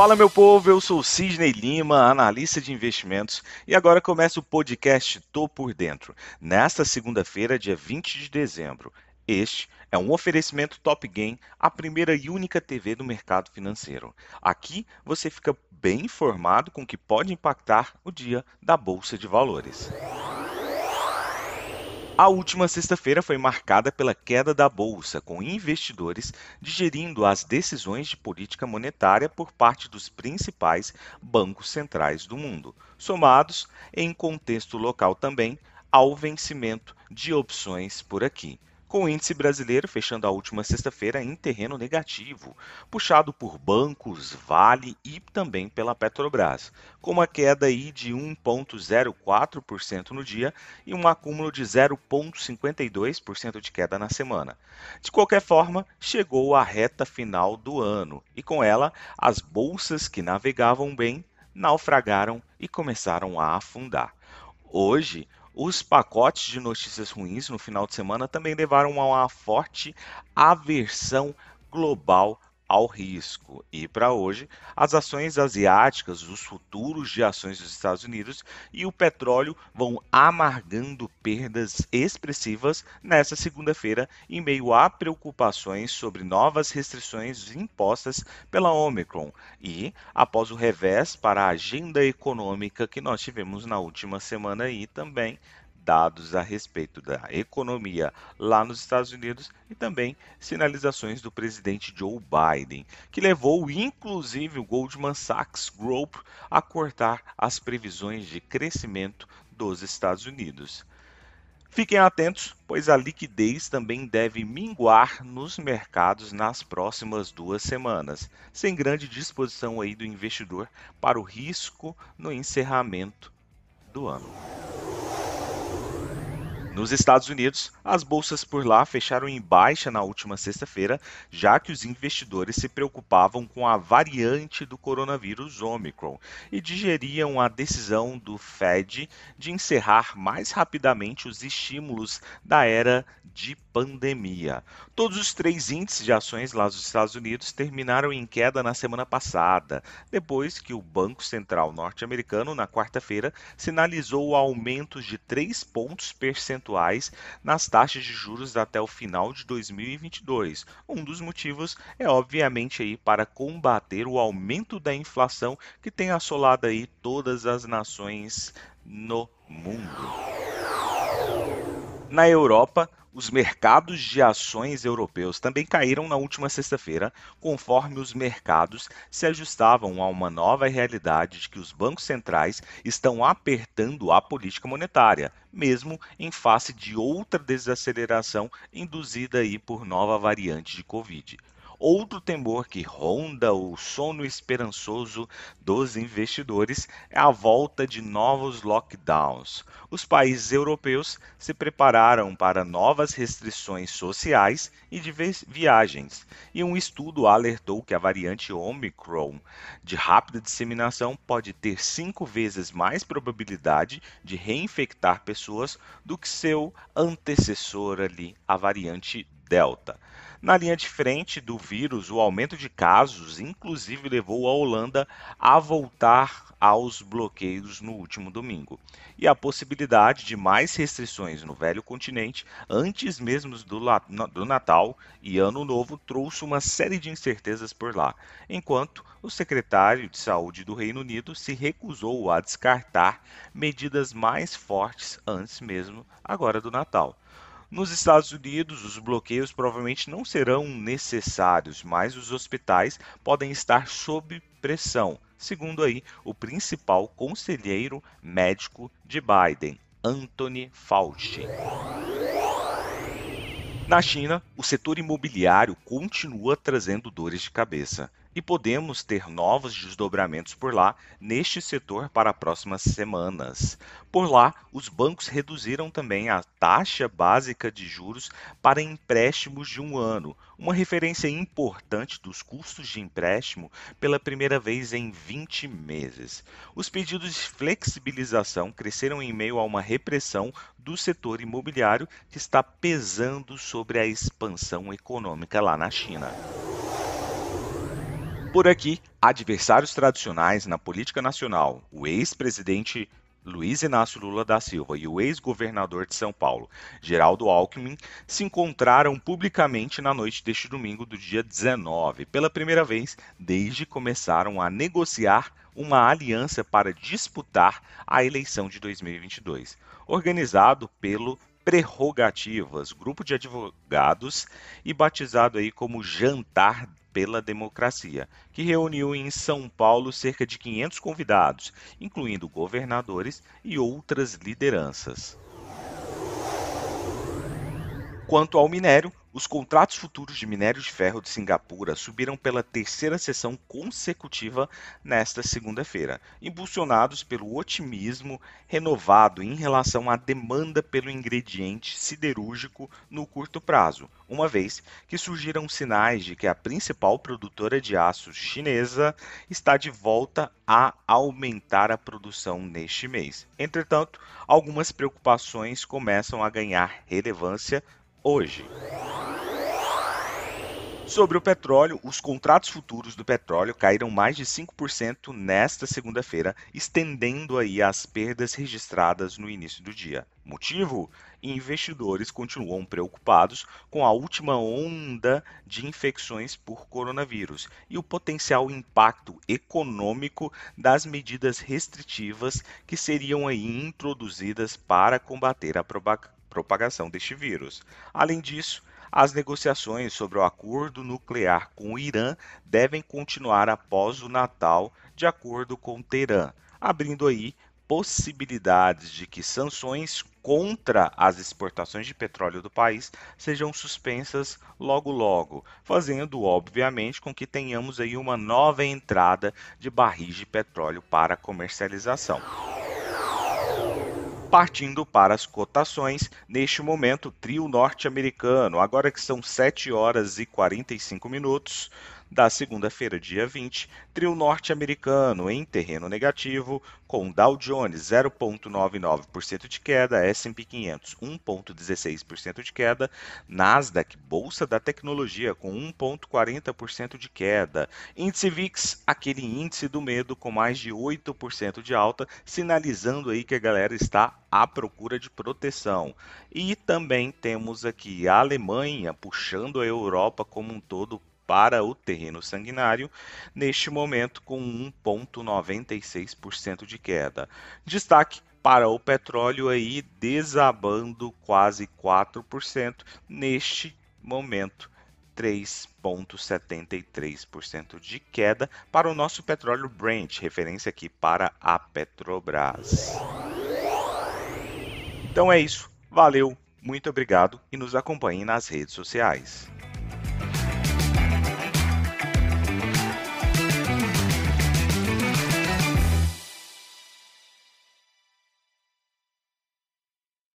Fala meu povo, eu sou Sidney Lima, analista de investimentos, e agora começa o podcast Tô por Dentro, nesta segunda-feira, dia 20 de dezembro. Este é um oferecimento Top Game, a primeira e única TV do mercado financeiro. Aqui você fica bem informado com o que pode impactar o dia da Bolsa de Valores. A última sexta-feira foi marcada pela queda da bolsa, com investidores digerindo as decisões de política monetária por parte dos principais bancos centrais do mundo, somados, em contexto local também, ao vencimento de opções por aqui com o índice brasileiro fechando a última sexta-feira em terreno negativo, puxado por bancos, Vale e também pela Petrobras, com uma queda aí de 1,04% no dia e um acúmulo de 0,52% de queda na semana. De qualquer forma, chegou a reta final do ano e com ela as bolsas que navegavam bem naufragaram e começaram a afundar. Hoje, os pacotes de notícias ruins no final de semana também levaram a uma forte aversão global ao risco. E para hoje, as ações asiáticas, os futuros de ações dos Estados Unidos e o petróleo vão amargando perdas expressivas nesta segunda-feira, em meio a preocupações sobre novas restrições impostas pela Omicron e após o revés para a agenda econômica que nós tivemos na última semana e também dados a respeito da economia lá nos Estados Unidos e também sinalizações do presidente Joe Biden, que levou inclusive o Goldman Sachs Group a cortar as previsões de crescimento dos Estados Unidos. Fiquem atentos, pois a liquidez também deve minguar nos mercados nas próximas duas semanas, sem grande disposição aí do investidor para o risco no encerramento do ano. Nos Estados Unidos, as bolsas por lá fecharam em baixa na última sexta-feira, já que os investidores se preocupavam com a variante do coronavírus Omicron e digeriam a decisão do Fed de encerrar mais rapidamente os estímulos da era de pandemia. Todos os três índices de ações lá dos Estados Unidos terminaram em queda na semana passada, depois que o Banco Central norte-americano, na quarta-feira, sinalizou aumentos de 3 pontos percentuais nas taxas de juros até o final de 2022. Um dos motivos é obviamente aí para combater o aumento da inflação que tem assolado aí todas as nações no mundo. Na Europa, os mercados de ações europeus também caíram na última sexta-feira, conforme os mercados se ajustavam a uma nova realidade de que os bancos centrais estão apertando a política monetária, mesmo em face de outra desaceleração induzida aí por nova variante de Covid. Outro temor que ronda o sono esperançoso dos investidores é a volta de novos lockdowns. Os países europeus se prepararam para novas restrições sociais e de viagens, e um estudo alertou que a variante Omicron de rápida disseminação pode ter cinco vezes mais probabilidade de reinfectar pessoas do que seu antecessor ali, a variante Delta. Na linha de frente do vírus, o aumento de casos, inclusive, levou a Holanda a voltar aos bloqueios no último domingo. E a possibilidade de mais restrições no velho continente, antes mesmo do, do Natal e Ano Novo, trouxe uma série de incertezas por lá, enquanto o secretário de Saúde do Reino Unido se recusou a descartar medidas mais fortes antes mesmo agora do Natal. Nos Estados Unidos, os bloqueios provavelmente não serão necessários, mas os hospitais podem estar sob pressão, segundo aí o principal conselheiro médico de Biden, Anthony Fauci. Na China, o setor imobiliário continua trazendo dores de cabeça e podemos ter novos desdobramentos por lá neste setor para as próximas semanas. Por lá, os bancos reduziram também a taxa básica de juros para empréstimos de um ano, uma referência importante dos custos de empréstimo pela primeira vez em 20 meses. Os pedidos de flexibilização cresceram em meio a uma repressão do setor imobiliário que está pesando sobre a expansão econômica lá na China. Por aqui, adversários tradicionais na política nacional, o ex-presidente Luiz Inácio Lula da Silva e o ex-governador de São Paulo, Geraldo Alckmin, se encontraram publicamente na noite deste domingo do dia 19, pela primeira vez desde que começaram a negociar uma aliança para disputar a eleição de 2022, organizado pelo Prerrogativas, grupo de advogados e batizado aí como Jantar pela Democracia, que reuniu em São Paulo cerca de 500 convidados, incluindo governadores e outras lideranças. Quanto ao minério, os contratos futuros de minério de ferro de Singapura subiram pela terceira sessão consecutiva nesta segunda-feira, impulsionados pelo otimismo renovado em relação à demanda pelo ingrediente siderúrgico no curto prazo, uma vez que surgiram sinais de que a principal produtora de aço chinesa está de volta a aumentar a produção neste mês. Entretanto, algumas preocupações começam a ganhar relevância hoje. Sobre o petróleo, os contratos futuros do petróleo caíram mais de 5% nesta segunda-feira, estendendo aí as perdas registradas no início do dia. Motivo? Investidores continuam preocupados com a última onda de infecções por coronavírus e o potencial impacto econômico das medidas restritivas que seriam aí introduzidas para combater a propagação deste vírus. Além disso, as negociações sobre o acordo nuclear com o Irã devem continuar após o Natal, de acordo com Teherã, abrindo aí possibilidades de que sanções contra as exportações de petróleo do país sejam suspensas logo logo, fazendo obviamente com que tenhamos aí uma nova entrada de barris de petróleo para comercialização. Partindo para as cotações, neste momento, trio norte-americano, agora que são 7 horas e 45 minutos, da segunda-feira, dia 20, trio norte-americano em terreno negativo, com Dow Jones 0,99% de queda, S&P 500 1,16% de queda, Nasdaq, Bolsa da Tecnologia, com 1,40% de queda, índice VIX, aquele índice do medo com mais de 8% de alta, sinalizando aí que a galera está à procura de proteção. E também temos aqui a Alemanha puxando a Europa como um todo para o terreno sanguinário, neste momento com 1,96% de queda. Destaque para o petróleo aí desabando quase 4% neste momento. 3,73% de queda para o nosso petróleo Brent, referência aqui para a Petrobras. Então é isso, valeu, muito obrigado e nos acompanhe nas redes sociais.